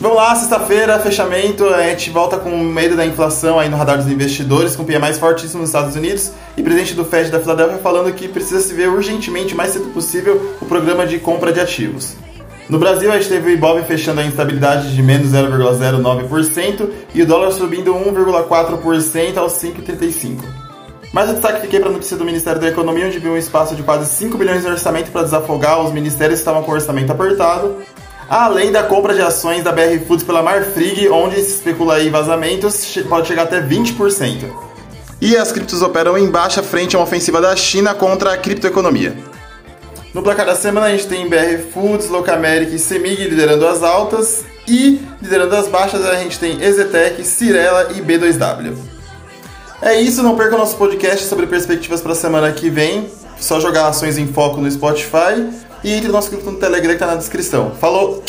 Vamos lá, sexta-feira, fechamento, a gente volta com medo da inflação aí no radar dos investidores, com o PIA mais fortíssimo nos Estados Unidos e presidente do Fed da Filadélfia falando que precisa se ver urgentemente, mais cedo possível, o programa de compra de ativos. No Brasil, a gente teve o Ibov fechando a instabilidade de menos 0,09% e o dólar subindo 1,4% aos 5,35%. Mas o destaque fiquei para a notícia do Ministério da Economia, onde viu um espaço de quase 5 bilhões de orçamento para desafogar os ministérios que estavam com o orçamento apertado, além da compra de ações da BR Foods pela Marfrig, onde se especula aí vazamentos, pode chegar até 20%. E as criptos operam em baixa frente a uma ofensiva da China contra a criptoeconomia. No placar da semana a gente tem BR Foods, Locameric e Semig liderando as altas e liderando as baixas a gente tem Ezetec, Cirela e B2W. É isso, não perca o nosso podcast sobre perspectivas para a semana que vem. Só jogar ações em foco no Spotify e entre no nosso grupo no Telegram que tá na descrição. Falou!